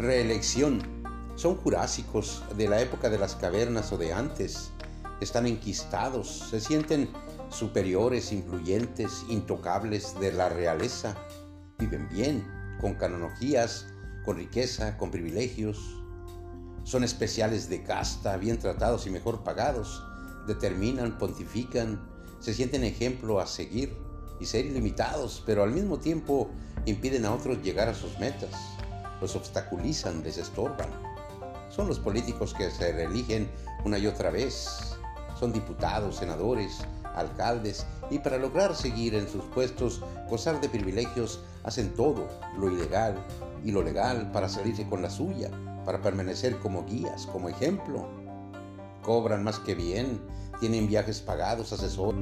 reelección. Son jurásicos de la época de las cavernas o de antes. Están enquistados, se sienten superiores, influyentes, intocables de la realeza. Viven bien, con canonologías, con riqueza, con privilegios. Son especiales de casta, bien tratados y mejor pagados. Determinan, pontifican, se sienten ejemplo a seguir y ser ilimitados, pero al mismo tiempo impiden a otros llegar a sus metas. Los obstaculizan, les estorban. Son los políticos que se reeligen una y otra vez. Son diputados, senadores, alcaldes y para lograr seguir en sus puestos, gozar de privilegios, hacen todo, lo ilegal y lo legal, para salirse con la suya, para permanecer como guías, como ejemplo. Cobran más que bien, tienen viajes pagados, asesores.